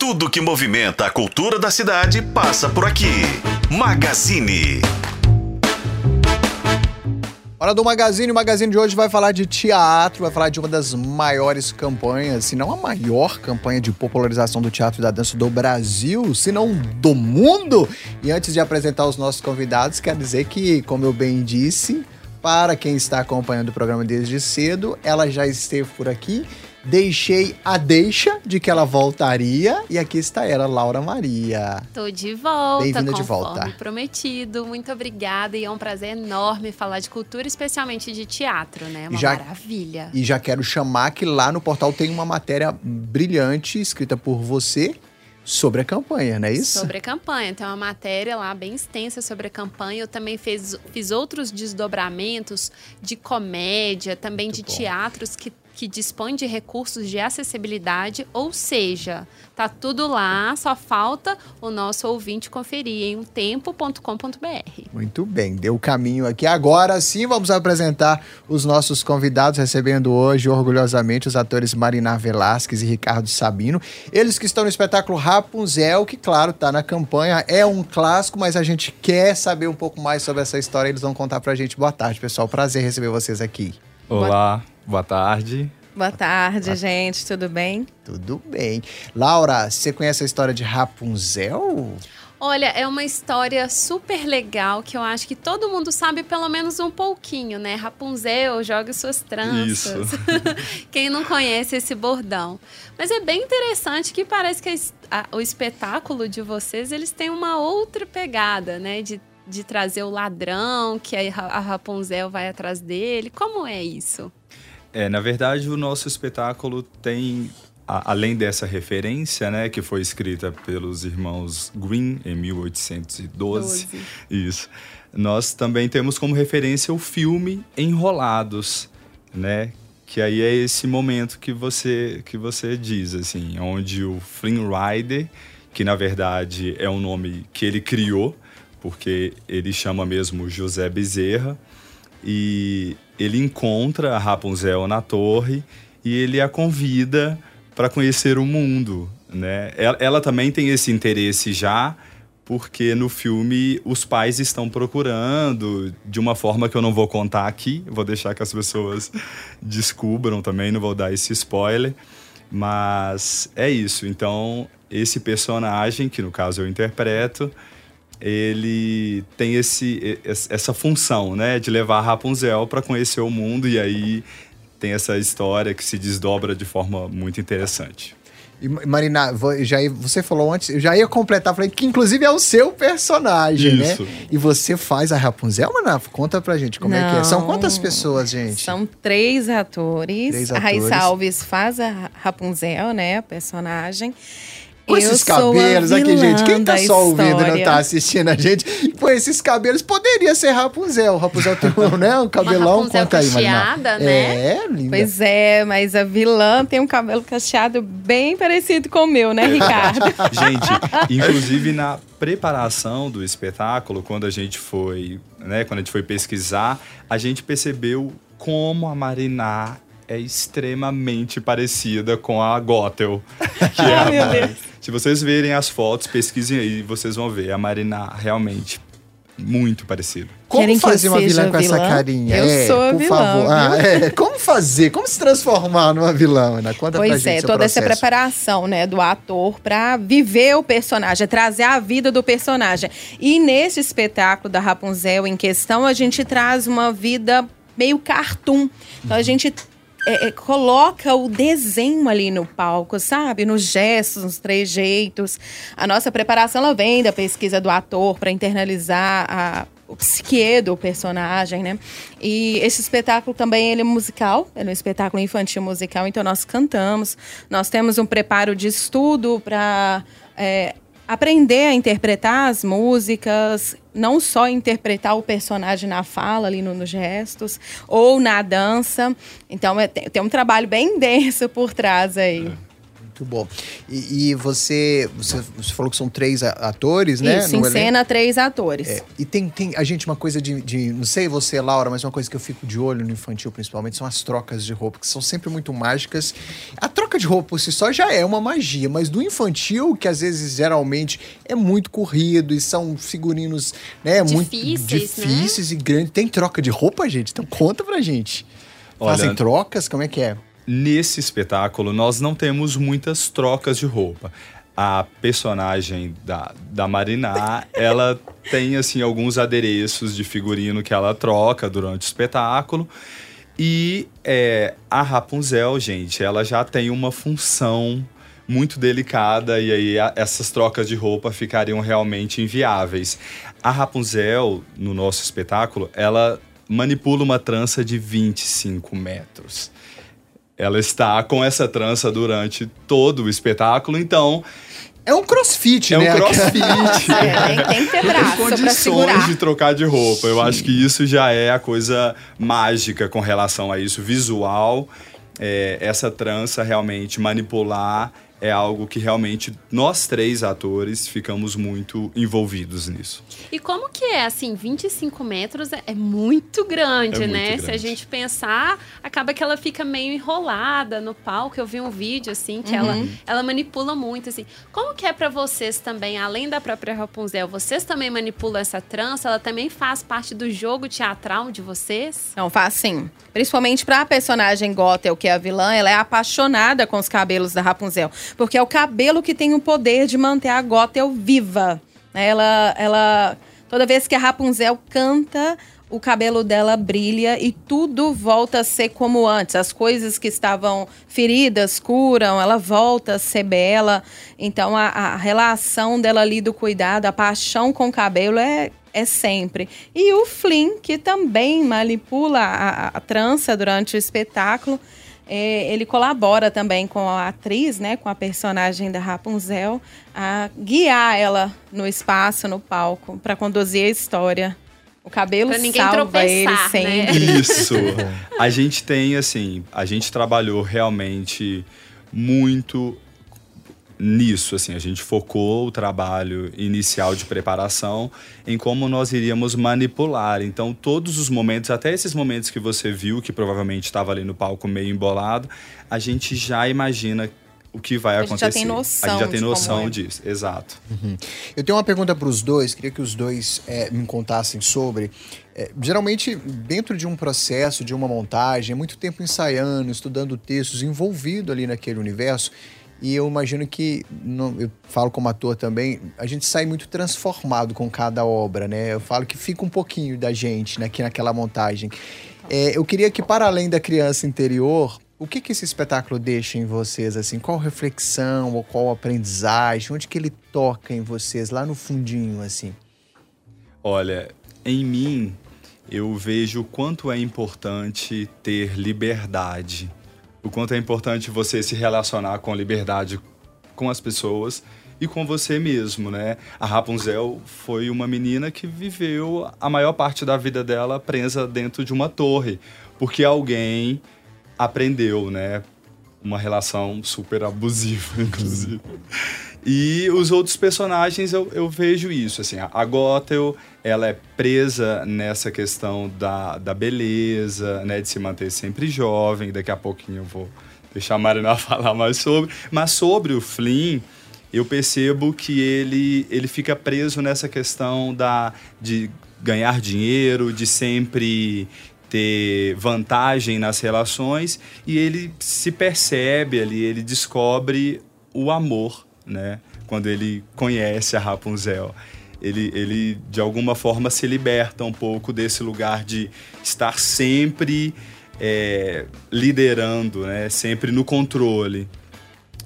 Tudo que movimenta a cultura da cidade passa por aqui. Magazine. Hora do Magazine. O Magazine de hoje vai falar de teatro, vai falar de uma das maiores campanhas, se não a maior campanha de popularização do teatro e da dança do Brasil, se não do mundo. E antes de apresentar os nossos convidados, quero dizer que, como eu bem disse, para quem está acompanhando o programa desde cedo, ela já esteve por aqui Deixei a deixa de que ela voltaria e aqui está ela, Laura Maria. Tô de volta. Bem-vinda de volta. prometido. Muito obrigada e é um prazer enorme falar de cultura, especialmente de teatro, né? Uma já, maravilha. E já quero chamar que lá no portal tem uma matéria brilhante escrita por você sobre a campanha, não é isso? Sobre a campanha. Tem uma matéria lá bem extensa sobre a campanha. Eu também fiz, fiz outros desdobramentos de comédia, também Muito de bom. teatros que que dispõe de recursos de acessibilidade, ou seja, tá tudo lá, só falta o nosso ouvinte conferir em tempo.com.br. Muito bem, deu o caminho aqui. Agora sim, vamos apresentar os nossos convidados, recebendo hoje orgulhosamente os atores Marinar Velasquez e Ricardo Sabino. Eles que estão no espetáculo Rapunzel, que claro, tá na campanha, é um clássico, mas a gente quer saber um pouco mais sobre essa história, eles vão contar pra gente. Boa tarde, pessoal. Prazer receber vocês aqui. Olá. Boa tarde. Boa tarde, gente. Tudo bem? Tudo bem. Laura, você conhece a história de Rapunzel? Olha, é uma história super legal que eu acho que todo mundo sabe pelo menos um pouquinho, né? Rapunzel, jogue suas tranças. Isso. Quem não conhece esse bordão. Mas é bem interessante que parece que a, a, o espetáculo de vocês, eles têm uma outra pegada, né? De, de trazer o ladrão, que a, a Rapunzel vai atrás dele. Como é isso? É, na verdade, o nosso espetáculo tem, além dessa referência, né, que foi escrita pelos irmãos Green em 1812, 12. isso. Nós também temos como referência o filme Enrolados, né, que aí é esse momento que você que você diz assim, onde o Flynn Rider, que na verdade é um nome que ele criou, porque ele chama mesmo José Bezerra, e ele encontra a Rapunzel na torre e ele a convida para conhecer o mundo, né? Ela, ela, também tem esse interesse já, porque no filme os pais estão procurando de uma forma que eu não vou contar aqui, vou deixar que as pessoas descubram também, não vou dar esse spoiler, mas é isso. Então, esse personagem, que no caso eu interpreto, ele tem esse, essa função, né, de levar a Rapunzel para conhecer o mundo e aí tem essa história que se desdobra de forma muito interessante. E Marina, já você falou antes, eu já ia completar, falei que inclusive é o seu personagem, né? Isso. né? E você faz a Rapunzel, Marina? Conta pra gente como Não, é que é. São quantas pessoas, gente? São três atores. Três atores. A Raíssa Alves faz a Rapunzel, né? A personagem. Com esses cabelos aqui, gente. Quem tá só ouvindo e não tá assistindo a gente, com esses cabelos, poderia ser Rapunzel. Rapunzel tem um, né, um cabelão. Uma Conta aí, cacheada, né? É, linda. Pois é, mas a vilã tem um cabelo cacheado bem parecido com o meu, né, Ricardo? gente, inclusive na preparação do espetáculo, quando a gente foi, né, quando a gente foi pesquisar, a gente percebeu como a Mariná é extremamente parecida com a Gothel, que é a Deus. Se vocês verem as fotos, pesquisem aí, vocês vão ver a Marina realmente muito parecida. Como Querem fazer uma vilã com vilã? essa carinha? Eu é, sou a por vilã. Favor. Ah, é. Como fazer? Como se transformar numa vilã, Ana? Conta pois pra gente é, toda processo. essa preparação, né, do ator para viver o personagem, trazer a vida do personagem. E nesse espetáculo da Rapunzel em questão, a gente traz uma vida meio cartoon. Então a gente é, é, coloca o desenho ali no palco, sabe? Nos gestos, nos trejeitos. A nossa preparação ela vem da pesquisa do ator para internalizar a, o psique do personagem, né? E esse espetáculo também ele é musical, é um espetáculo infantil musical, então nós cantamos, nós temos um preparo de estudo para é, aprender a interpretar as músicas, não só interpretar o personagem na fala, ali no, nos gestos, ou na dança. Então, é, tem, tem, um trabalho bem denso por trás aí. É. Muito bom. E, e você, você, você, falou que são três atores, né? Isso, em cena, três atores. É, e tem, tem, a gente, uma coisa de, de, Não sei você, Laura, mas uma coisa que eu fico de olho no infantil, principalmente, são as trocas de roupa, que são sempre muito mágicas. A troca de roupa por si só já é uma magia, mas do infantil, que às vezes, geralmente, é muito corrido e são figurinos, né? Difíceis, muito difíceis né? e grandes. Tem troca de roupa, gente? Então conta pra gente. Olha, Fazem trocas? Como é que é? Nesse espetáculo, nós não temos muitas trocas de roupa. A personagem da, da Marina, ela tem assim alguns adereços de figurino que ela troca durante o espetáculo. E é, a Rapunzel, gente, ela já tem uma função muito delicada e aí a, essas trocas de roupa ficariam realmente inviáveis. A Rapunzel, no nosso espetáculo, ela manipula uma trança de 25 metros ela está com essa trança durante todo o espetáculo, então é um crossfit, é né? É um crossfit. é, tem que ter braço tem condições de trocar de roupa. Eu acho que isso já é a coisa mágica com relação a isso. Visual, é, essa trança realmente manipular é algo que realmente nós três atores ficamos muito envolvidos nisso. E como que é, assim, 25 metros é, é muito grande, é né? Muito grande. Se a gente pensar, acaba que ela fica meio enrolada no palco. Eu vi um vídeo, assim, que uhum. ela, ela manipula muito, assim. Como que é para vocês também, além da própria Rapunzel, vocês também manipulam essa trança? Ela também faz parte do jogo teatral de vocês? Não, faz sim. Principalmente pra personagem Gothel, que é a vilã, ela é apaixonada com os cabelos da Rapunzel porque é o cabelo que tem o poder de manter a Gothel viva. Ela, ela, toda vez que a Rapunzel canta, o cabelo dela brilha e tudo volta a ser como antes. As coisas que estavam feridas curam, ela volta a ser bela. Então a, a relação dela ali do cuidado, a paixão com o cabelo é, é sempre. E o Flynn, que também manipula a, a trança durante o espetáculo é, ele colabora também com a atriz, né, com a personagem da Rapunzel, a guiar ela no espaço, no palco, para conduzir a história. O cabelo salva ele né? sempre. Né? Isso. a gente tem, assim, a gente trabalhou realmente muito nisso, assim, a gente focou o trabalho inicial de preparação em como nós iríamos manipular. Então, todos os momentos, até esses momentos que você viu, que provavelmente estava ali no palco meio embolado, a gente já imagina o que vai a acontecer. A gente já tem noção, a gente já tem noção é. disso, exato. Uhum. Eu tenho uma pergunta para os dois, queria que os dois é, me contassem sobre. É, geralmente, dentro de um processo, de uma montagem, é muito tempo ensaiando, estudando textos, envolvido ali naquele universo. E eu imagino que, eu falo como ator também, a gente sai muito transformado com cada obra, né? Eu falo que fica um pouquinho da gente né, aqui naquela montagem. É, eu queria que, para além da criança interior, o que, que esse espetáculo deixa em vocês? assim? Qual reflexão ou qual aprendizagem? Onde que ele toca em vocês, lá no fundinho, assim? Olha, em mim, eu vejo o quanto é importante ter liberdade o quanto é importante você se relacionar com liberdade com as pessoas e com você mesmo, né? A Rapunzel foi uma menina que viveu a maior parte da vida dela presa dentro de uma torre, porque alguém aprendeu, né? Uma relação super abusiva, inclusive. E os outros personagens eu, eu vejo isso, assim, a Gothel, ela é presa nessa questão da, da beleza, né, de se manter sempre jovem, daqui a pouquinho eu vou deixar a Marina falar mais sobre, mas sobre o Flynn, eu percebo que ele, ele fica preso nessa questão da, de ganhar dinheiro, de sempre ter vantagem nas relações. E ele se percebe ali, ele descobre o amor né? Quando ele conhece a Rapunzel. Ele, ele, de alguma forma, se liberta um pouco desse lugar de estar sempre é, liderando, né? Sempre no controle.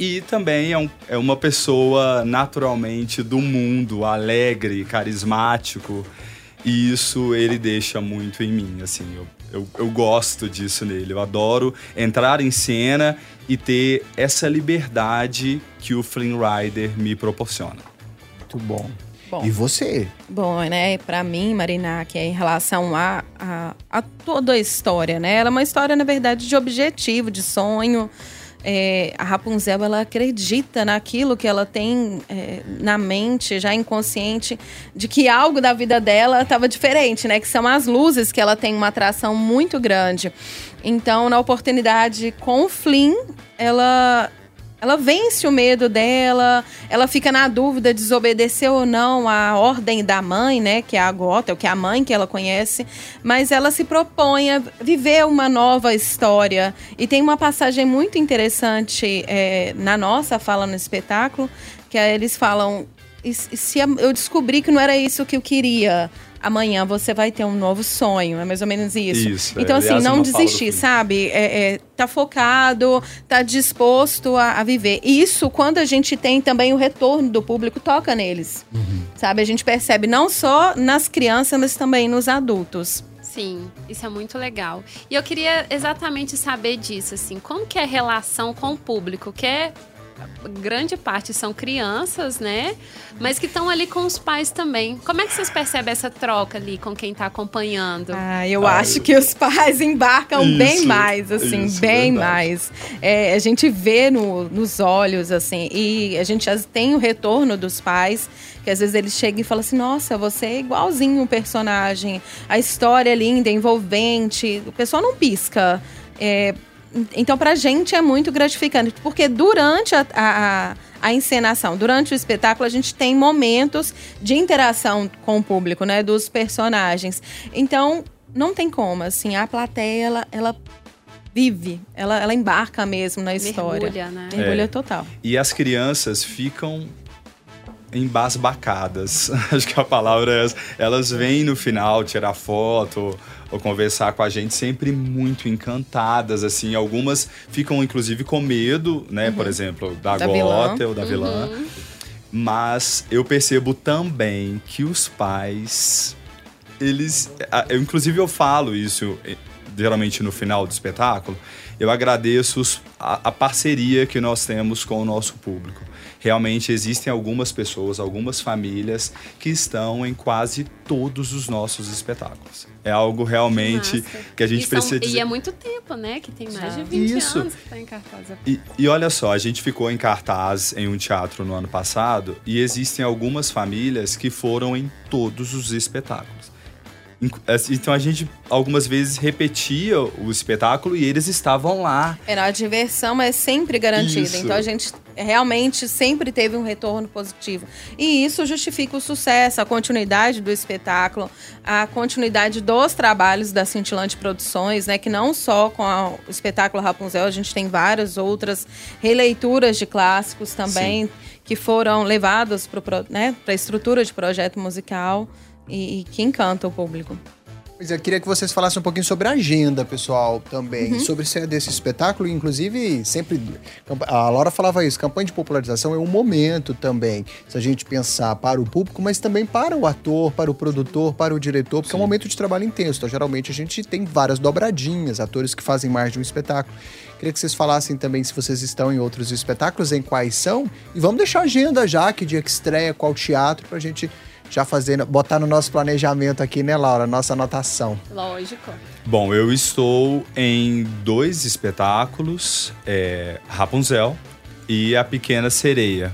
E também é, um, é uma pessoa naturalmente do mundo, alegre, carismático. E isso ele deixa muito em mim, assim. Eu, eu, eu gosto disso nele. Eu adoro entrar em cena e ter essa liberdade que o Flynn Rider me proporciona. Muito bom. Bom, e você? Bom, né, para mim, Marina, que é em relação a, a, a, toda a história, né? Ela é uma história, na verdade, de objetivo, de sonho, é, a Rapunzel ela acredita naquilo que ela tem é, na mente, já inconsciente, de que algo da vida dela estava diferente, né? Que são as luzes que ela tem uma atração muito grande. Então, na oportunidade com o Flynn, ela ela vence o medo dela, ela fica na dúvida de desobedecer ou não a ordem da mãe, né? Que é a Gota, que é a mãe que ela conhece. Mas ela se propõe a viver uma nova história. E tem uma passagem muito interessante é, na nossa fala no espetáculo, que é, eles falam. se eu descobri que não era isso que eu queria, amanhã você vai ter um novo sonho. É mais ou menos isso. isso então, é, assim, não desistir, sabe? É, é, tá focado, tá disposto a, a, viver. Isso, quando a gente tem também o retorno do público, toca neles. Uhum. Sabe? A gente percebe não só nas crianças, mas também nos adultos. Sim, isso é muito legal. E eu queria exatamente saber disso, assim, como que é a relação com o público, que é grande parte são crianças, né? Mas que estão ali com os pais também. Como é que vocês percebem essa troca ali com quem está acompanhando? Ah, eu ah, acho que os pais embarcam isso, bem mais, assim, isso, bem verdade. mais. É, a gente vê no, nos olhos, assim, e a gente já tem o retorno dos pais, que às vezes eles chegam e falam assim: nossa, você é igualzinho o personagem, a história é linda, envolvente, o pessoal não pisca. É, então, para a gente é muito gratificante, porque durante a, a, a, encenação, durante o espetáculo, a gente tem momentos de interação com o público, né? Dos personagens. Então, não tem como, assim, a plateia, ela, ela vive, ela, ela embarca mesmo na história. Mergulha, né? Mergulha é. total. E as crianças ficam embasbacadas. Acho que a palavra é essa. Elas vêm no final tirar foto ou conversar com a gente sempre muito encantadas, assim. Algumas ficam, inclusive, com medo, né? Uhum. Por exemplo, da, da gota ou da uhum. vilã. Mas eu percebo também que os pais, eles... Eu, inclusive, eu falo isso geralmente no final do espetáculo. Eu agradeço a, a parceria que nós temos com o nosso público realmente existem algumas pessoas, algumas famílias que estão em quase todos os nossos espetáculos. É algo realmente que, que a gente e precisa são, dizer. E é muito tempo, né? Que tem mais de 20 Isso. anos que está em cartaz. E, e olha só, a gente ficou em cartaz em um teatro no ano passado e existem algumas famílias que foram em todos os espetáculos. Assim, então a gente algumas vezes repetia o espetáculo e eles estavam lá. Era a diversão é sempre garantida. Isso. Então a gente realmente sempre teve um retorno positivo. E isso justifica o sucesso, a continuidade do espetáculo, a continuidade dos trabalhos da Cintilante Produções, né? Que não só com a, o espetáculo Rapunzel, a gente tem várias outras releituras de clássicos também Sim. que foram levadas para né, a estrutura de projeto musical e, e que encanta o público. Pois é, eu queria que vocês falassem um pouquinho sobre a agenda, pessoal, também. Uhum. Sobre ser desse espetáculo, inclusive, sempre. A Laura falava isso, campanha de popularização é um momento também. Se a gente pensar para o público, mas também para o ator, para o produtor, para o diretor, porque Sim. é um momento de trabalho intenso. Então, geralmente, a gente tem várias dobradinhas, atores que fazem mais de um espetáculo. Queria que vocês falassem também se vocês estão em outros espetáculos, em quais são. E vamos deixar a agenda já, que dia que estreia, qual teatro, para a gente já fazendo, botar no nosso planejamento aqui, né, Laura? Nossa anotação. Lógico. Bom, eu estou em dois espetáculos: é, Rapunzel e A Pequena Sereia.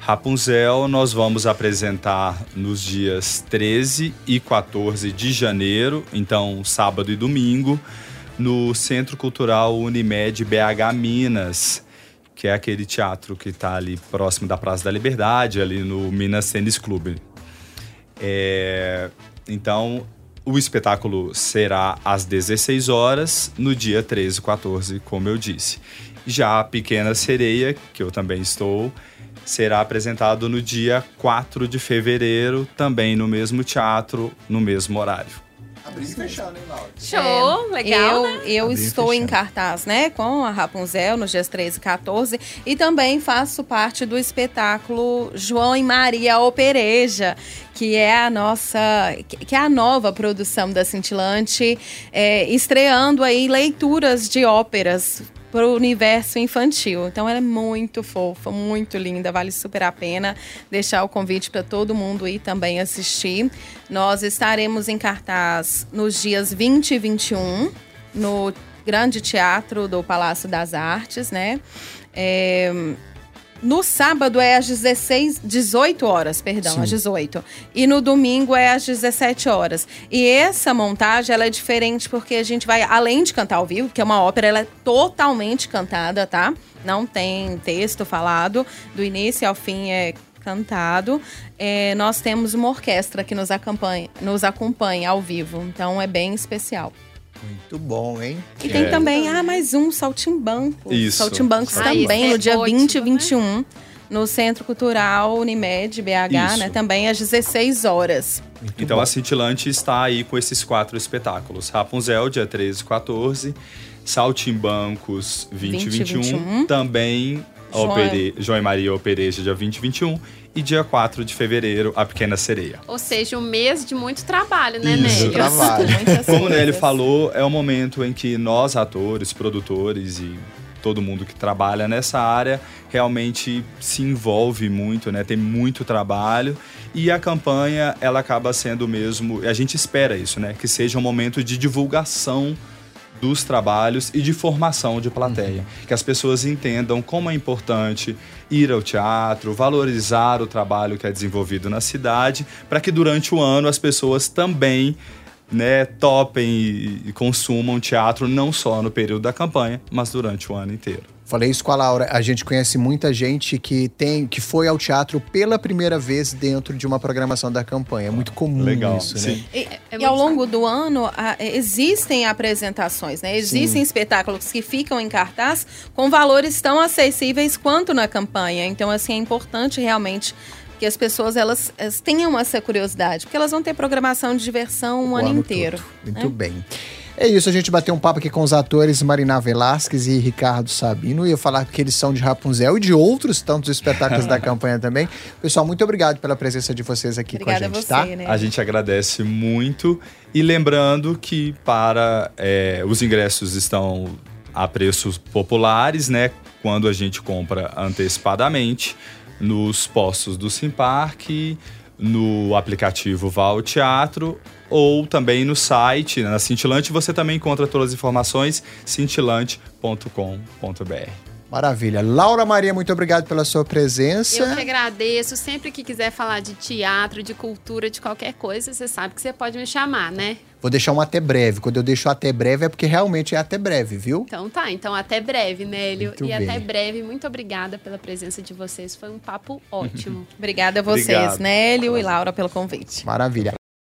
Rapunzel nós vamos apresentar nos dias 13 e 14 de janeiro, então sábado e domingo, no Centro Cultural Unimed BH Minas, que é aquele teatro que está ali próximo da Praça da Liberdade, ali no Minas Tênis Clube. É, então, o espetáculo será às 16 horas, no dia 13 e 14, como eu disse. Já a Pequena Sereia, que eu também estou, será apresentado no dia 4 de fevereiro, também no mesmo teatro, no mesmo horário. Abrindo e fechando, hein, Laura? Show, é, legal. Eu, né? eu estou em cartaz, né, com a Rapunzel nos dias 13 e 14 e também faço parte do espetáculo João e Maria Opereja, que é a nossa, que é a nova produção da Cintilante, é, estreando aí leituras de óperas para o universo infantil. Então ela é muito fofa, muito linda, vale super a pena deixar o convite para todo mundo ir também assistir. Nós estaremos em cartaz nos dias 20 e 21 no grande teatro do Palácio das Artes, né? É, no sábado é às 16, 18 horas, perdão, Sim. às 18. E no domingo é às 17 horas. E essa montagem, ela é diferente porque a gente vai, além de cantar ao vivo, que é uma ópera, ela é totalmente cantada, tá? Não tem texto falado. Do início ao fim é cantado. É, nós temos uma orquestra que nos acompanha, nos acompanha ao vivo. Então é bem especial. Muito bom, hein? E tem é. também, ah, mais um, Saltimbancos. Isso. Saltimbancos ah, também, no é dia ótimo, 20 e 21, né? no Centro Cultural Unimed, BH, né? Isso. né? Também às 16 horas. Muito então bom. a Cintilante está aí com esses quatro espetáculos. Rapunzel, dia 13 e 14. Saltimbancos, 20 e 21. 21. Também. Opere... João e Maria Opereja, dia 20 e 21 e dia 4 de fevereiro, A Pequena Sereia. Ou seja, um mês de muito trabalho, né, Isso. Nélio? trabalho. Como o Nélio falou, é o momento em que nós, atores, produtores e todo mundo que trabalha nessa área realmente se envolve muito, né? Tem muito trabalho e a campanha ela acaba sendo mesmo, a gente espera isso, né? Que seja um momento de divulgação dos trabalhos e de formação de plateia. Uhum. Que as pessoas entendam como é importante ir ao teatro, valorizar o trabalho que é desenvolvido na cidade, para que durante o ano as pessoas também né, topem e consumam teatro não só no período da campanha, mas durante o ano inteiro. Falei isso com a Laura. A gente conhece muita gente que tem que foi ao teatro pela primeira vez dentro de uma programação da campanha. É muito comum Legal. isso, né? Sim. E, é e ao longo do ano a, existem apresentações, né? Existem Sim. espetáculos que ficam em cartaz com valores tão acessíveis quanto na campanha. Então, assim, é importante realmente que as pessoas elas, elas tenham essa curiosidade, porque elas vão ter programação de diversão o, o ano, ano, inteiro. Todo. Muito né? bem. É isso, a gente bateu um papo aqui com os atores Marina Velasquez e Ricardo Sabino. Ia falar que eles são de Rapunzel e de outros tantos espetáculos da campanha também. Pessoal, muito obrigado pela presença de vocês aqui Obrigada com a gente, a tá? você, tá? Né? A gente agradece muito. E lembrando que para é, os ingressos estão a preços populares, né? Quando a gente compra antecipadamente nos postos do Simpark, no aplicativo Val Teatro ou também no site, na Cintilante, você também encontra todas as informações, cintilante.com.br. Maravilha. Laura Maria, muito obrigado pela sua presença. Eu que agradeço. Sempre que quiser falar de teatro, de cultura, de qualquer coisa, você sabe que você pode me chamar, né? Vou deixar um até breve. Quando eu deixo até breve é porque realmente é até breve, viu? Então tá. Então até breve, Nélio. Muito e bem. até breve. Muito obrigada pela presença de vocês. Foi um papo ótimo. obrigada a vocês, Obrigado. Nélio e Laura, pelo convite. Maravilha.